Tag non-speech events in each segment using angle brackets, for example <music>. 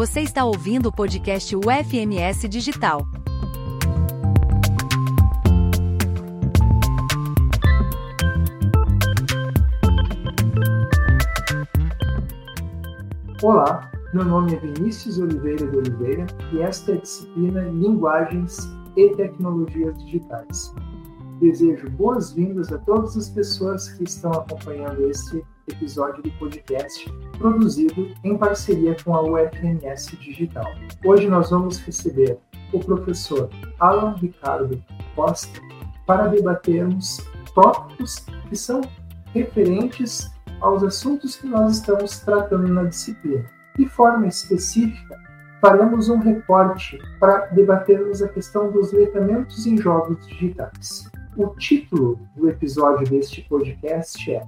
Você está ouvindo o podcast UFMS Digital. Olá, meu nome é Vinícius Oliveira de Oliveira e esta é a disciplina Linguagens e Tecnologias Digitais. Desejo boas-vindas a todas as pessoas que estão acompanhando este episódio do podcast produzido em parceria com a UFMS Digital. Hoje nós vamos receber o professor Alan Ricardo Costa para debatermos tópicos que são referentes aos assuntos que nós estamos tratando na disciplina. De forma específica, faremos um reporte para debatermos a questão dos letramentos em jogos digitais. O título do episódio deste podcast é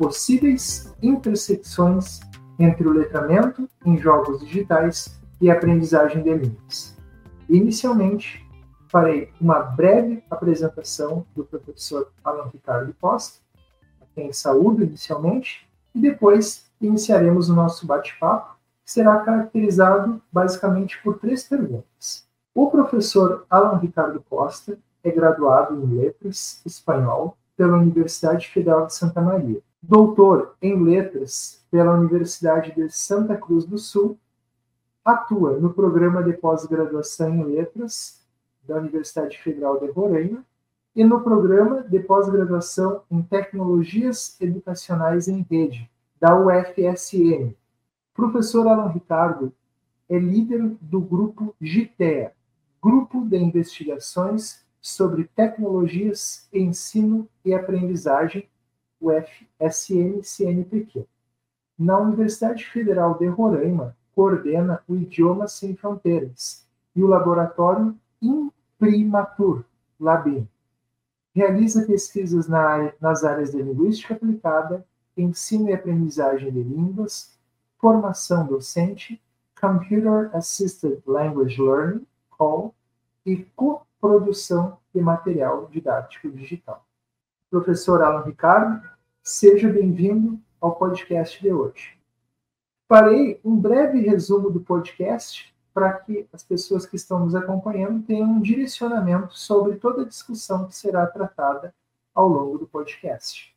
Possíveis intersecções entre o letramento em jogos digitais e aprendizagem de línguas. Inicialmente, farei uma breve apresentação do professor Alan Ricardo Costa, a quem saúdo inicialmente, e depois iniciaremos o nosso bate-papo, que será caracterizado basicamente por três perguntas. O professor Alan Ricardo Costa é graduado em Letras Espanhol pela Universidade Federal de Santa Maria, doutor em Letras pela Universidade de Santa Cruz do Sul, atua no programa de pós-graduação em Letras da Universidade Federal de Roraima e no programa de pós-graduação em Tecnologias Educacionais em Rede da UFSM. Professor Alan Ricardo é líder do grupo GITEA, Grupo de Investigações sobre tecnologias, ensino e aprendizagem, UFSM-CNPq. Na Universidade Federal de Roraima, coordena o Idiomas Sem Fronteiras e o laboratório Imprimatur, LABIM. Realiza pesquisas na área, nas áreas de linguística aplicada, ensino e aprendizagem de línguas, formação docente, Computer Assisted Language Learning, CALL, e co produção de material didático digital. Professor Alan Ricardo, seja bem-vindo ao podcast de hoje. Farei um breve resumo do podcast para que as pessoas que estão nos acompanhando tenham um direcionamento sobre toda a discussão que será tratada ao longo do podcast.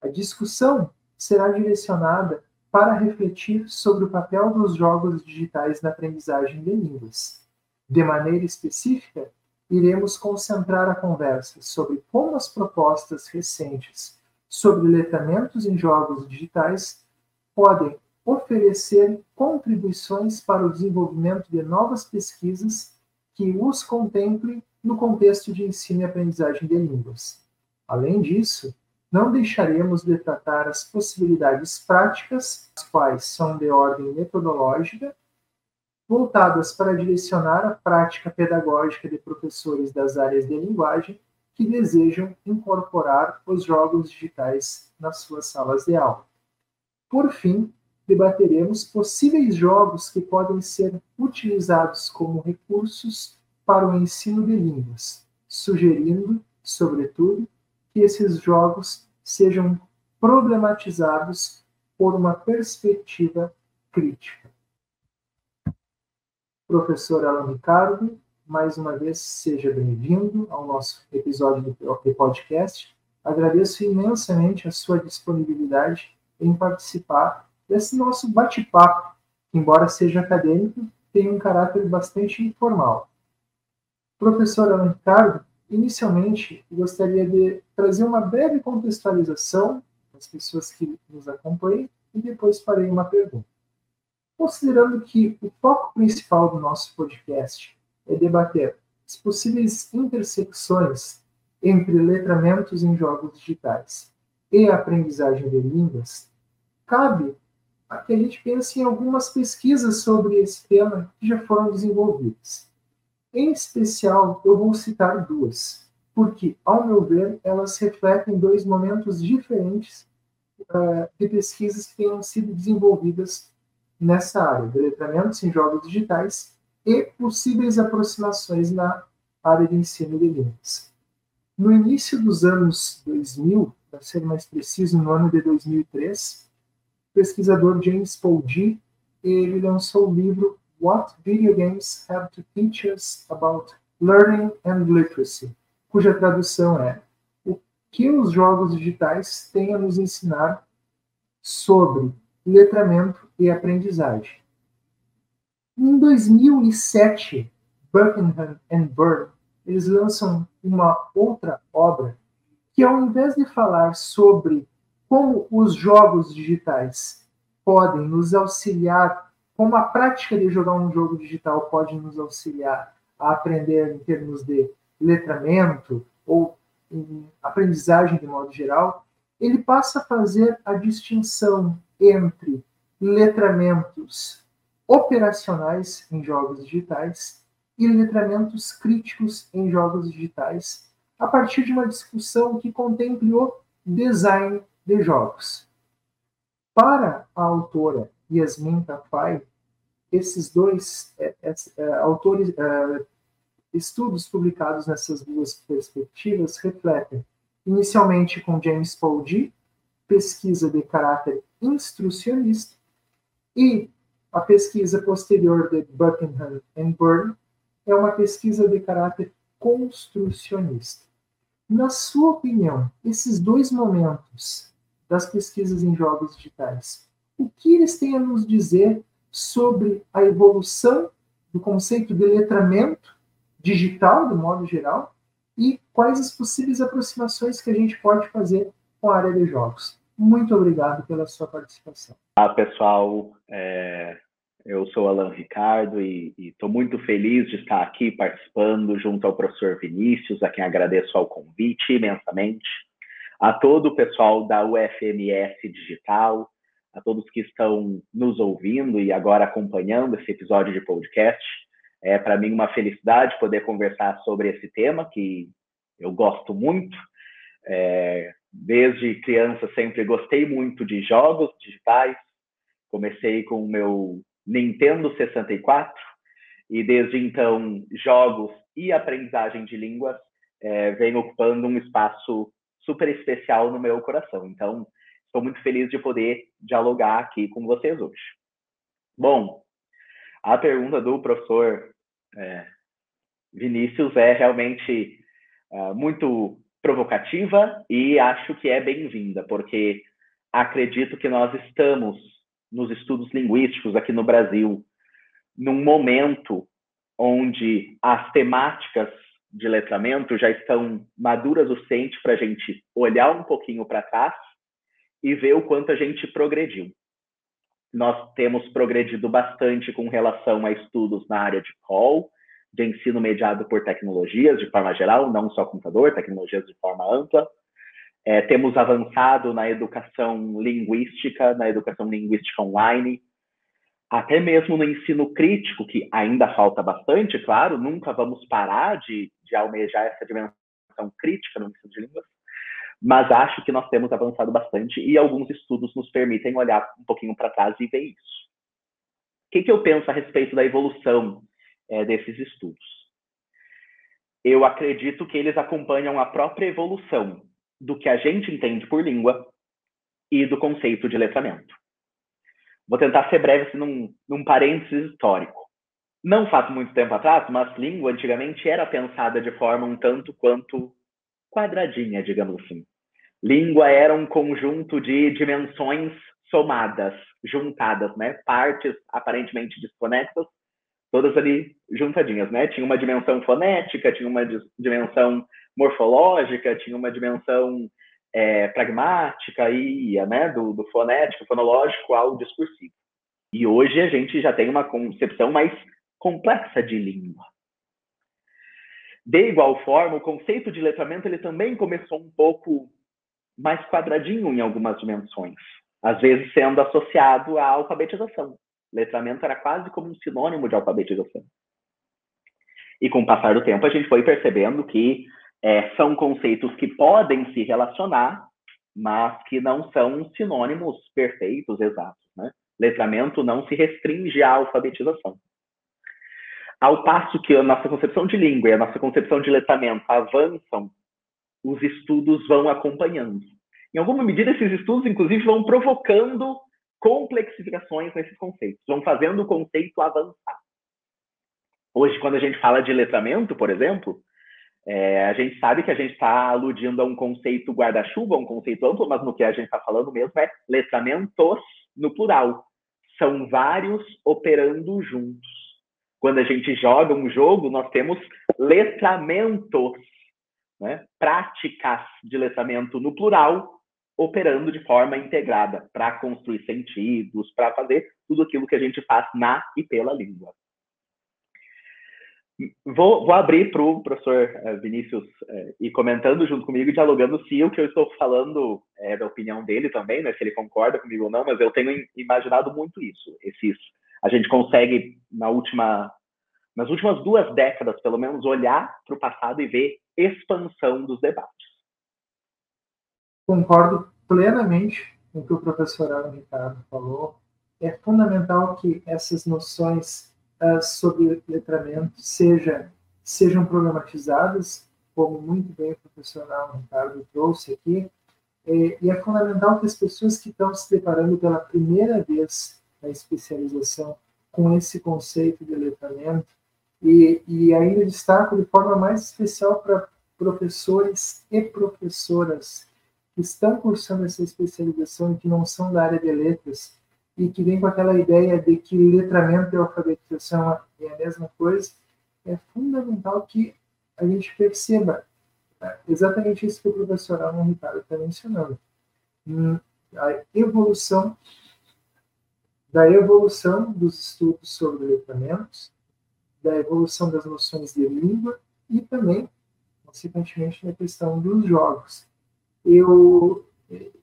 A discussão será direcionada para refletir sobre o papel dos jogos digitais na aprendizagem de línguas. De maneira específica, iremos concentrar a conversa sobre como as propostas recentes sobre letramentos em jogos digitais podem oferecer contribuições para o desenvolvimento de novas pesquisas que os contemplem no contexto de ensino e aprendizagem de línguas. Além disso, não deixaremos de tratar as possibilidades práticas, as quais são de ordem metodológica voltadas para direcionar a prática pedagógica de professores das áreas de linguagem que desejam incorporar os jogos digitais nas suas salas de aula. Por fim, debateremos possíveis jogos que podem ser utilizados como recursos para o ensino de línguas, sugerindo, sobretudo, que esses jogos sejam problematizados por uma perspectiva crítica. Professor Alan Ricardo, mais uma vez seja bem-vindo ao nosso episódio do podcast. Agradeço imensamente a sua disponibilidade em participar desse nosso bate-papo, que, embora seja acadêmico, tem um caráter bastante informal. Professor Alan Ricardo, inicialmente gostaria de trazer uma breve contextualização das pessoas que nos acompanham e depois farei uma pergunta. Considerando que o foco principal do nosso podcast é debater as possíveis intersecções entre letramentos em jogos digitais e a aprendizagem de línguas, cabe que a gente pense em algumas pesquisas sobre esse tema que já foram desenvolvidas. Em especial, eu vou citar duas, porque, ao meu ver, elas refletem dois momentos diferentes uh, de pesquisas que tenham sido desenvolvidas nessa área de letramentos em jogos digitais e possíveis aproximações na área de ensino de línguas. No início dos anos 2000, para ser mais preciso, no ano de 2003, o pesquisador James Poldi ele lançou o livro What Video Games Have to Teach Us About Learning and Literacy, cuja tradução é O que os jogos digitais têm a nos ensinar sobre letramento e aprendizagem. Em 2007, Buckingham and Byrne eles lançam uma outra obra que, ao invés de falar sobre como os jogos digitais podem nos auxiliar, como a prática de jogar um jogo digital pode nos auxiliar a aprender em termos de letramento ou em aprendizagem de modo geral, ele passa a fazer a distinção entre letramentos operacionais em jogos digitais e letramentos críticos em jogos digitais, a partir de uma discussão que contemple o design de jogos. Para a autora Yasmin Tafai, esses dois é, é, é, autores, é, estudos publicados nessas duas perspectivas refletem, inicialmente com James Paul G, pesquisa de caráter instrucionista, e a pesquisa posterior de Buckingham and Byrne é uma pesquisa de caráter construcionista. Na sua opinião, esses dois momentos das pesquisas em jogos digitais. O que eles têm a nos dizer sobre a evolução do conceito de letramento digital, de modo geral, e quais as possíveis aproximações que a gente pode fazer com a área de jogos. Muito obrigado pela sua participação. Olá, pessoal. É, eu sou Alan Ricardo e estou muito feliz de estar aqui participando junto ao professor Vinícius, a quem agradeço ao convite imensamente a todo o pessoal da UFMS Digital, a todos que estão nos ouvindo e agora acompanhando esse episódio de podcast. É para mim uma felicidade poder conversar sobre esse tema que eu gosto muito. É, desde criança sempre gostei muito de jogos digitais. Comecei com o meu Nintendo 64 e desde então jogos e aprendizagem de línguas é, vem ocupando um espaço super especial no meu coração. Então, estou muito feliz de poder dialogar aqui com vocês hoje. Bom, a pergunta do professor é, Vinícius é realmente é, muito provocativa e acho que é bem-vinda, porque acredito que nós estamos nos estudos linguísticos aqui no Brasil num momento onde as temáticas de letramento já estão maduras o suficiente para a gente olhar um pouquinho para trás e ver o quanto a gente progrediu. Nós temos progredido bastante com relação a estudos na área de call, de ensino mediado por tecnologias de forma geral, não só computador, tecnologias de forma ampla. É, temos avançado na educação linguística, na educação linguística online, até mesmo no ensino crítico, que ainda falta bastante, claro, nunca vamos parar de, de almejar essa dimensão crítica no ensino de línguas, mas acho que nós temos avançado bastante e alguns estudos nos permitem olhar um pouquinho para trás e ver isso. O que, que, eu penso a respeito da evolução é, desses estudos? Eu acredito que eles acompanham a própria evolução do que a gente entende por língua e do conceito de letramento. Vou tentar ser breve assim, num, num parênteses histórico. Não faz muito tempo atrás, mas língua antigamente era pensada de forma um tanto quanto quadradinha, digamos assim. Língua era um conjunto de dimensões somadas, juntadas, né? Partes aparentemente desconexas, todas ali juntadinhas, né? Tinha uma dimensão fonética, tinha uma dimensão morfológica, tinha uma dimensão é, pragmática ia, né, do, do fonético, fonológico ao discursivo. E hoje a gente já tem uma concepção mais complexa de língua. De igual forma, o conceito de letramento ele também começou um pouco mais quadradinho em algumas dimensões, às vezes sendo associado à alfabetização. Letramento era quase como um sinônimo de alfabetização. E com o passar do tempo, a gente foi percebendo que é, são conceitos que podem se relacionar, mas que não são sinônimos perfeitos, exatos. Né? Letramento não se restringe à alfabetização. Ao passo que a nossa concepção de língua e a nossa concepção de letramento avançam, os estudos vão acompanhando. Em alguma medida, esses estudos, inclusive, vão provocando complexificações nesses conceitos, vão fazendo o conceito avançar. Hoje, quando a gente fala de letramento, por exemplo, é, a gente sabe que a gente está aludindo a um conceito guarda-chuva, um conceito amplo, mas no que a gente está falando mesmo é letramentos no plural. São vários operando juntos. Quando a gente joga um jogo, nós temos letramentos, né? práticas de letramento no plural, operando de forma integrada para construir sentidos, para fazer tudo aquilo que a gente faz na e pela língua. Vou, vou abrir para o professor eh, Vinícius é, ir comentando junto comigo, dialogando se o que eu estou falando é da opinião dele também, né, se ele concorda comigo ou não, mas eu tenho imaginado muito isso. Esses, a gente consegue, na última, nas últimas duas décadas, pelo menos, olhar para o passado e ver expansão dos debates. Concordo plenamente com o que o professor Alan Ricardo falou. É fundamental que essas noções uh, sobre letramento seja, sejam problematizadas, como muito bem o professor Alan Ricardo trouxe aqui, é, e é fundamental que as pessoas que estão se deparando pela primeira vez na especialização com esse conceito de letramento, e, e ainda destaco de forma mais especial para professores e professoras que estão cursando essa especialização e que não são da área de letras e que vem com aquela ideia de que letramento e alfabetização é a mesma coisa, é fundamental que a gente perceba né, exatamente isso que o professor Alan Ricardo está mencionando. Hum, a evolução da evolução dos estudos sobre letramentos, da evolução das noções de língua e também, consequentemente, da questão dos jogos. Eu,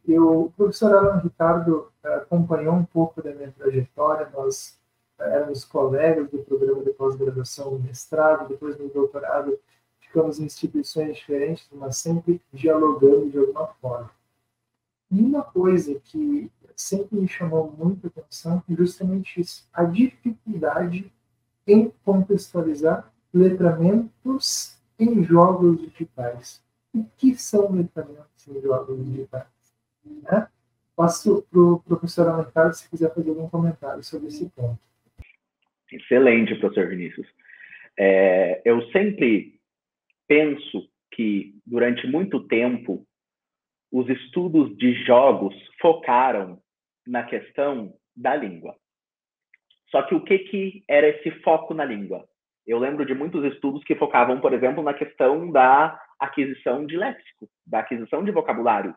eu, o professor Alan Ricardo acompanhou um pouco da minha trajetória, nós éramos colegas do programa de pós-graduação mestrado, depois no doutorado, ficamos em instituições diferentes, mas sempre dialogando de alguma forma. E uma coisa que sempre me chamou muita atenção é justamente isso, a dificuldade em contextualizar letramentos em jogos digitais. O que são letramentos em jogos digitais? Né? Passo para o professor Alencar se quiser fazer algum comentário sobre esse ponto. Excelente, professor Vinícius. É, eu sempre penso que, durante muito tempo, os estudos de jogos focaram na questão da língua. Só que o que, que era esse foco na língua? Eu lembro de muitos estudos que focavam, por exemplo, na questão da aquisição de léxico, da aquisição de vocabulário.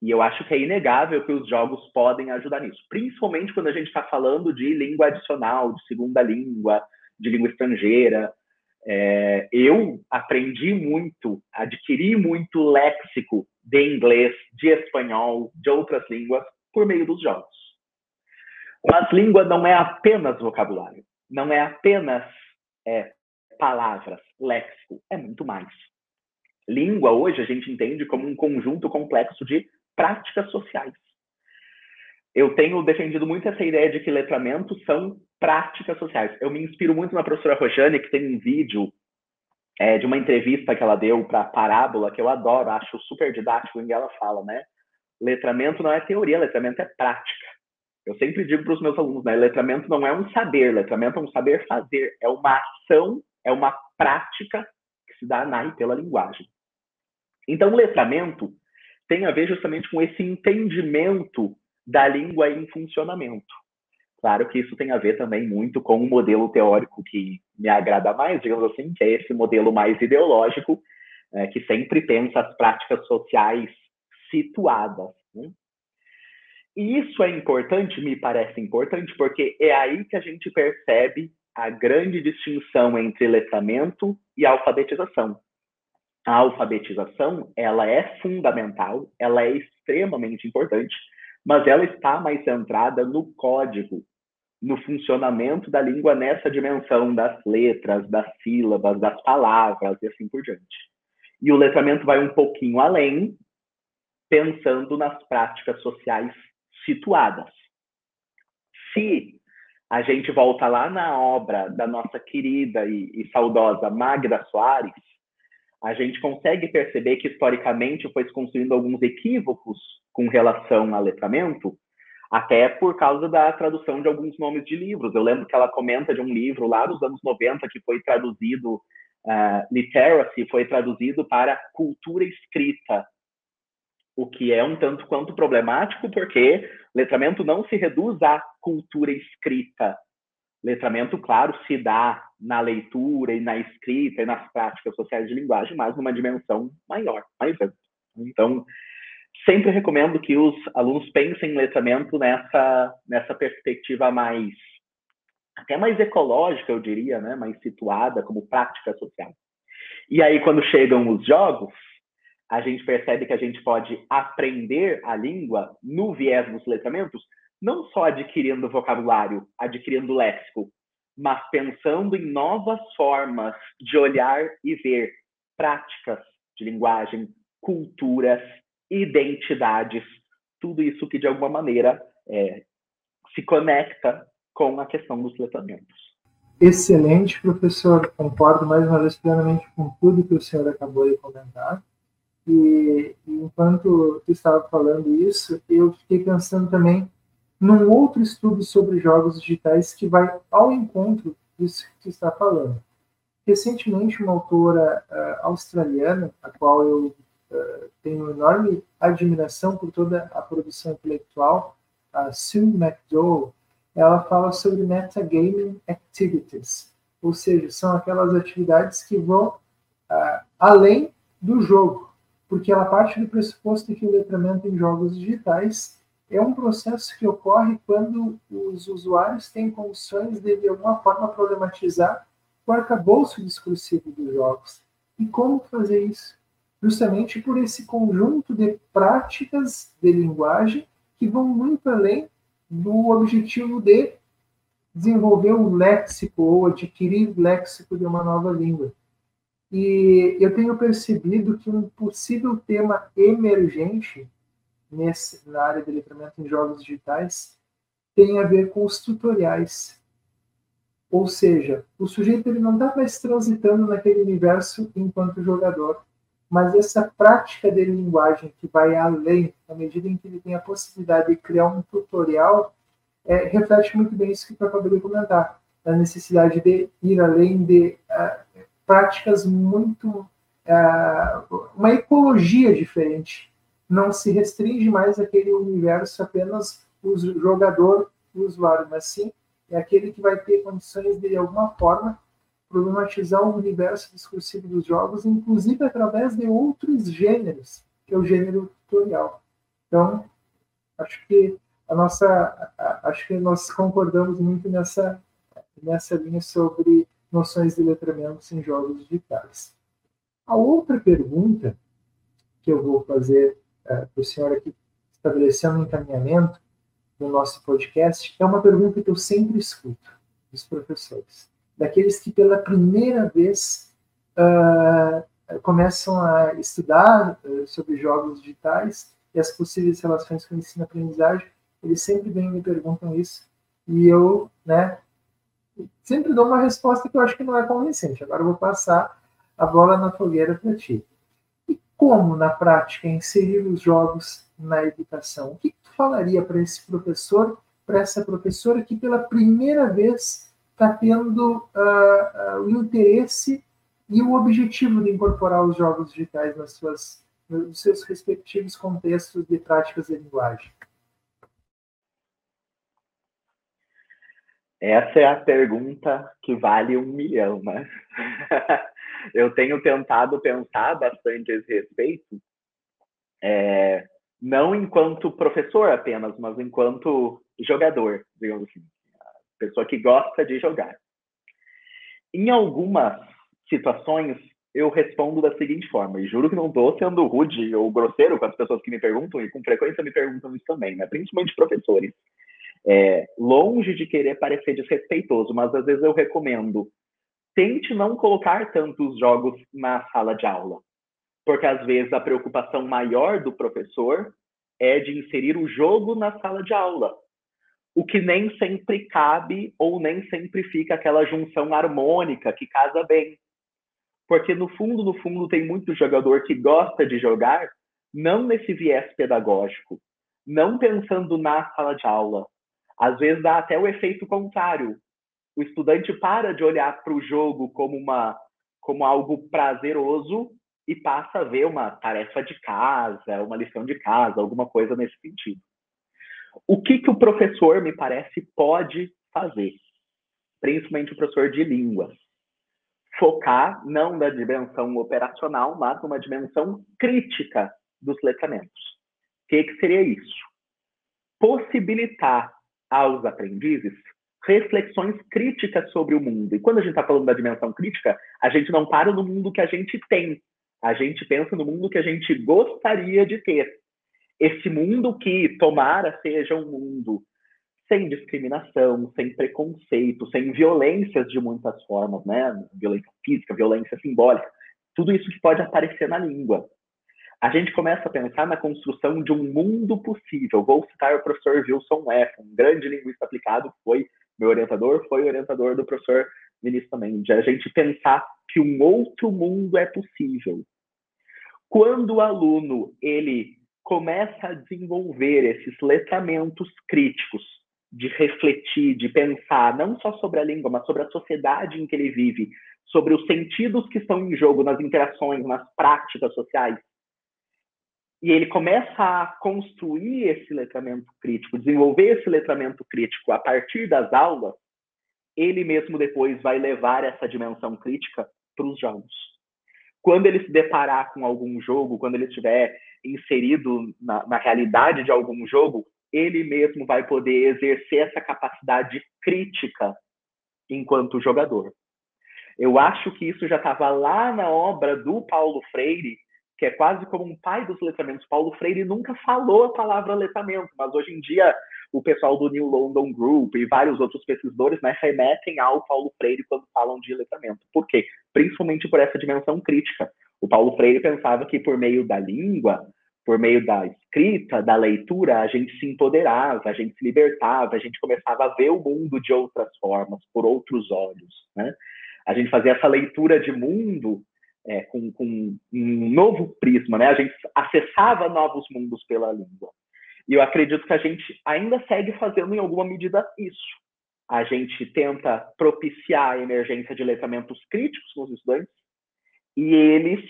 E eu acho que é inegável que os jogos podem ajudar nisso, principalmente quando a gente está falando de língua adicional, de segunda língua, de língua estrangeira. É, eu aprendi muito, adquiri muito léxico de inglês, de espanhol, de outras línguas por meio dos jogos. Mas língua não é apenas vocabulário, não é apenas é, palavras, léxico, é muito mais. Língua hoje a gente entende como um conjunto complexo de práticas sociais. Eu tenho defendido muito essa ideia de que letramentos são práticas sociais. Eu me inspiro muito na professora Rojane, que tem um vídeo é, de uma entrevista que ela deu para Parábola, que eu adoro, acho super didático, em que ela fala, né? Letramento não é teoria, letramento é prática. Eu sempre digo para os meus alunos, né? Letramento não é um saber, letramento é um saber fazer, é uma ação, é uma prática que se dá na e pela linguagem. Então, letramento tem a ver justamente com esse entendimento da língua em funcionamento. Claro que isso tem a ver também muito com o modelo teórico que me agrada mais, digamos assim, que é esse modelo mais ideológico, é, que sempre pensa as práticas sociais situadas. Né? E isso é importante, me parece importante, porque é aí que a gente percebe a grande distinção entre letramento e alfabetização a alfabetização ela é fundamental, ela é extremamente importante, mas ela está mais centrada no código, no funcionamento da língua nessa dimensão das letras, das sílabas, das palavras e assim por diante. E o letramento vai um pouquinho além, pensando nas práticas sociais situadas. Se a gente volta lá na obra da nossa querida e, e saudosa Magda Soares, a gente consegue perceber que historicamente foi se construindo alguns equívocos com relação ao letramento, até por causa da tradução de alguns nomes de livros. Eu lembro que ela comenta de um livro lá dos anos 90 que foi traduzido, uh, Literacy, foi traduzido para cultura escrita, o que é um tanto quanto problemático, porque letramento não se reduz à cultura escrita. Letramento, claro, se dá na leitura e na escrita e nas práticas sociais de linguagem, mas numa dimensão maior, mais ampla. Então, sempre recomendo que os alunos pensem em letramento nessa, nessa perspectiva mais, até mais ecológica, eu diria, né? mais situada como prática social. E aí, quando chegam os jogos, a gente percebe que a gente pode aprender a língua no viés dos letramentos, não só adquirindo vocabulário, adquirindo léxico, mas pensando em novas formas de olhar e ver práticas de linguagem, culturas, identidades, tudo isso que de alguma maneira é, se conecta com a questão dos letramentos. Excelente, professor. Concordo mais uma vez plenamente com tudo que o senhor acabou de comentar. E, enquanto tu estava falando isso, eu fiquei pensando também num outro estudo sobre jogos digitais que vai ao encontro disso que tu está falando. Recentemente, uma autora uh, australiana, a qual eu uh, tenho enorme admiração por toda a produção intelectual, a Sue McDowell, ela fala sobre metagaming activities, ou seja, são aquelas atividades que vão uh, além do jogo, porque ela parte do pressuposto que o letramento em jogos digitais é um processo que ocorre quando os usuários têm condições de, de alguma forma, problematizar o arcabouço discursivo dos jogos. E como fazer isso? Justamente por esse conjunto de práticas de linguagem que vão muito além do objetivo de desenvolver um léxico ou adquirir léxico de uma nova língua. E eu tenho percebido que um possível tema emergente nesse, na área de letramento em jogos digitais tem a ver com os tutoriais. Ou seja, o sujeito ele não está mais transitando naquele universo enquanto jogador, mas essa prática de linguagem que vai além, à medida em que ele tem a possibilidade de criar um tutorial, é, reflete muito bem isso que eu acabei de comentar, a necessidade de ir além de práticas muito. Uh, uma ecologia diferente não se restringe mais àquele universo apenas o jogador o usuário, mas sim é aquele que vai ter condições de, de alguma forma, problematizar o universo discursivo dos jogos, inclusive através de outros gêneros, que é o gênero tutorial. Então, acho que a nossa, acho que nós concordamos muito nessa nessa linha sobre noções de letramento em jogos digitais. A outra pergunta que eu vou fazer para o senhor aqui estabelecendo um encaminhamento no nosso podcast, é uma pergunta que eu sempre escuto dos professores, daqueles que pela primeira vez uh, começam a estudar uh, sobre jogos digitais e as possíveis relações com o ensino-aprendizagem, eles sempre vêm e me perguntam isso, e eu, né, sempre dou uma resposta que eu acho que não é convincente. Agora eu vou passar a bola na fogueira para ti como, na prática, inserir os jogos na educação? O que tu falaria para esse professor, para essa professora que pela primeira vez está tendo uh, uh, o interesse e o objetivo de incorporar os jogos digitais nas suas, nos seus respectivos contextos de práticas de linguagem? Essa é a pergunta que vale um milhão, né? <laughs> eu tenho tentado pensar bastante a esse respeito, é, não enquanto professor apenas, mas enquanto jogador, digamos assim, pessoa que gosta de jogar. Em algumas situações, eu respondo da seguinte forma, e juro que não estou sendo rude ou grosseiro com as pessoas que me perguntam, e com frequência me perguntam isso também, né? principalmente professores. É, longe de querer parecer desrespeitoso, mas às vezes eu recomendo tente não colocar tantos jogos na sala de aula, porque às vezes a preocupação maior do professor é de inserir o jogo na sala de aula, o que nem sempre cabe ou nem sempre fica aquela junção harmônica que casa bem. Porque no fundo, no fundo, tem muito jogador que gosta de jogar não nesse viés pedagógico, não pensando na sala de aula. Às vezes dá até o efeito contrário. O estudante para de olhar para o jogo como uma como algo prazeroso e passa a ver uma tarefa de casa, uma lição de casa, alguma coisa nesse sentido. O que, que o professor, me parece, pode fazer? Principalmente o professor de línguas. Focar não na dimensão operacional, mas numa dimensão crítica dos letramentos. O que, que seria isso? Possibilitar aos aprendizes reflexões críticas sobre o mundo. E quando a gente está falando da dimensão crítica, a gente não para no mundo que a gente tem, a gente pensa no mundo que a gente gostaria de ter. Esse mundo que tomara seja um mundo sem discriminação, sem preconceito, sem violências de muitas formas, né? Violência física, violência simbólica, tudo isso que pode aparecer na língua. A gente começa a pensar na construção de um mundo possível. Vou citar o professor Wilson F., um grande linguista aplicado, foi meu orientador, foi orientador do professor Vinícius também, de a gente pensar que um outro mundo é possível. Quando o aluno ele começa a desenvolver esses letramentos críticos de refletir, de pensar não só sobre a língua, mas sobre a sociedade em que ele vive, sobre os sentidos que estão em jogo nas interações, nas práticas sociais, e ele começa a construir esse letramento crítico, desenvolver esse letramento crítico a partir das aulas, ele mesmo depois vai levar essa dimensão crítica para os jogos. Quando ele se deparar com algum jogo, quando ele estiver inserido na, na realidade de algum jogo, ele mesmo vai poder exercer essa capacidade crítica enquanto jogador. Eu acho que isso já estava lá na obra do Paulo Freire, que é quase como um pai dos letramentos. Paulo Freire nunca falou a palavra letramento, mas hoje em dia o pessoal do New London Group e vários outros pesquisadores né, remetem ao Paulo Freire quando falam de letramento. Por quê? Principalmente por essa dimensão crítica. O Paulo Freire pensava que por meio da língua, por meio da escrita, da leitura, a gente se empoderava, a gente se libertava, a gente começava a ver o mundo de outras formas, por outros olhos. Né? A gente fazia essa leitura de mundo é, com, com, um novo prisma, né? A gente acessava novos mundos pela língua. E eu acredito que a gente ainda segue fazendo em alguma medida isso. A gente tenta propiciar a emergência de letramentos críticos nos estudantes e eles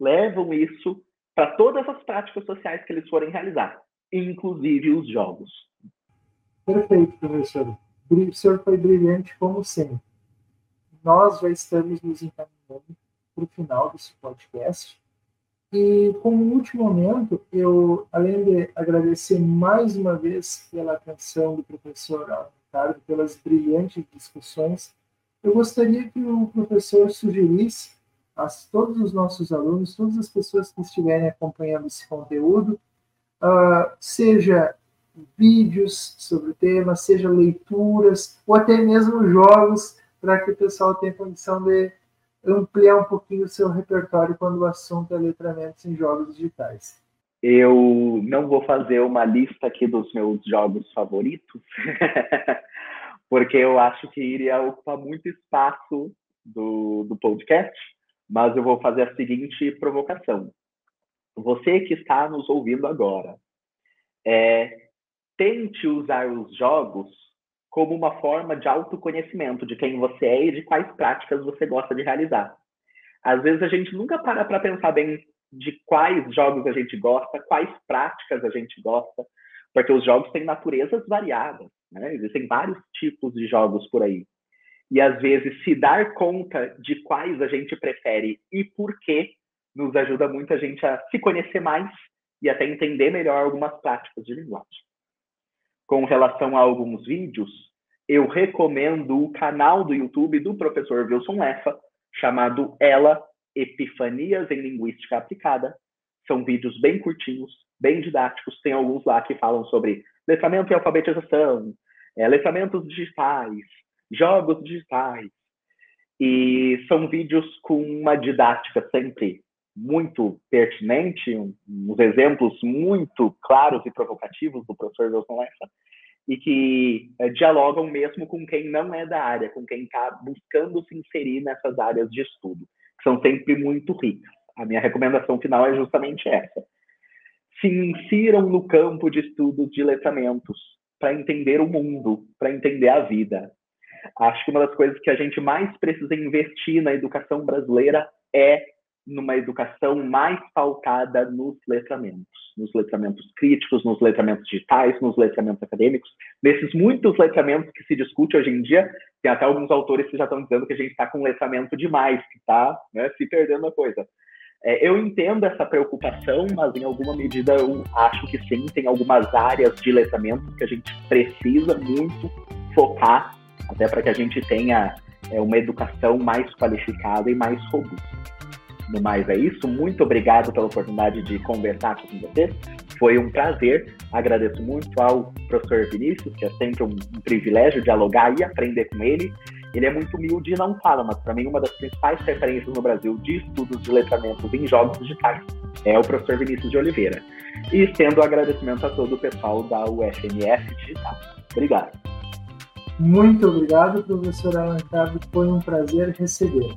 levam isso para todas as práticas sociais que eles forem realizar, inclusive os jogos. Perfeito, professor. O senhor foi brilhante como sempre. Nós já estamos nos encaminhando para o final desse podcast. E como último momento, eu, além de agradecer mais uma vez pela atenção do professor Ricardo, pelas brilhantes discussões, eu gostaria que o professor sugerisse a todos os nossos alunos, todas as pessoas que estiverem acompanhando esse conteúdo, uh, seja vídeos sobre o tema, seja leituras, ou até mesmo jogos, para que o pessoal tenha condição de ampliar um pouquinho o seu repertório quando o assunto é letramentos em jogos digitais? Eu não vou fazer uma lista aqui dos meus jogos favoritos, <laughs> porque eu acho que iria ocupar muito espaço do, do podcast, mas eu vou fazer a seguinte provocação. Você que está nos ouvindo agora, é, tente usar os jogos como uma forma de autoconhecimento de quem você é e de quais práticas você gosta de realizar. Às vezes a gente nunca para para pensar bem de quais jogos a gente gosta, quais práticas a gente gosta, porque os jogos têm naturezas variadas, né? Existem vários tipos de jogos por aí. E às vezes se dar conta de quais a gente prefere e por quê nos ajuda muito a gente a se conhecer mais e até entender melhor algumas práticas de linguagem com relação a alguns vídeos, eu recomendo o canal do YouTube do professor Wilson Leffa, chamado Ela Epifanias em Linguística Aplicada. São vídeos bem curtinhos, bem didáticos. Tem alguns lá que falam sobre letramento e alfabetização, é, letramentos digitais, jogos digitais. E são vídeos com uma didática sempre muito pertinente, uns exemplos muito claros e provocativos do professor Wilson Lessa, e que é, dialogam mesmo com quem não é da área, com quem está buscando se inserir nessas áreas de estudo, que são sempre muito ricas. A minha recomendação final é justamente essa. se insiram no campo de estudos de letramentos para entender o mundo, para entender a vida. Acho que uma das coisas que a gente mais precisa investir na educação brasileira é numa educação mais pautada nos letramentos, nos letramentos críticos, nos letramentos digitais, nos letramentos acadêmicos, nesses muitos letramentos que se discute hoje em dia, tem até alguns autores que já estão dizendo que a gente está com letramento demais, que está né, se perdendo a coisa. É, eu entendo essa preocupação, mas em alguma medida eu acho que sim, tem algumas áreas de letramento que a gente precisa muito focar, até para que a gente tenha é, uma educação mais qualificada e mais robusta. No mais é isso. Muito obrigado pela oportunidade de conversar com vocês. Foi um prazer. Agradeço muito ao professor Vinícius, que é sempre um, um privilégio dialogar e aprender com ele. Ele é muito humilde e não fala, mas para mim uma das principais referências no Brasil de estudos de letramentos em jogos digitais é o professor Vinícius de Oliveira. E estendo o agradecimento a todo o pessoal da UFMS Digital. Obrigado. Muito obrigado, professor Alan. Foi um prazer receber.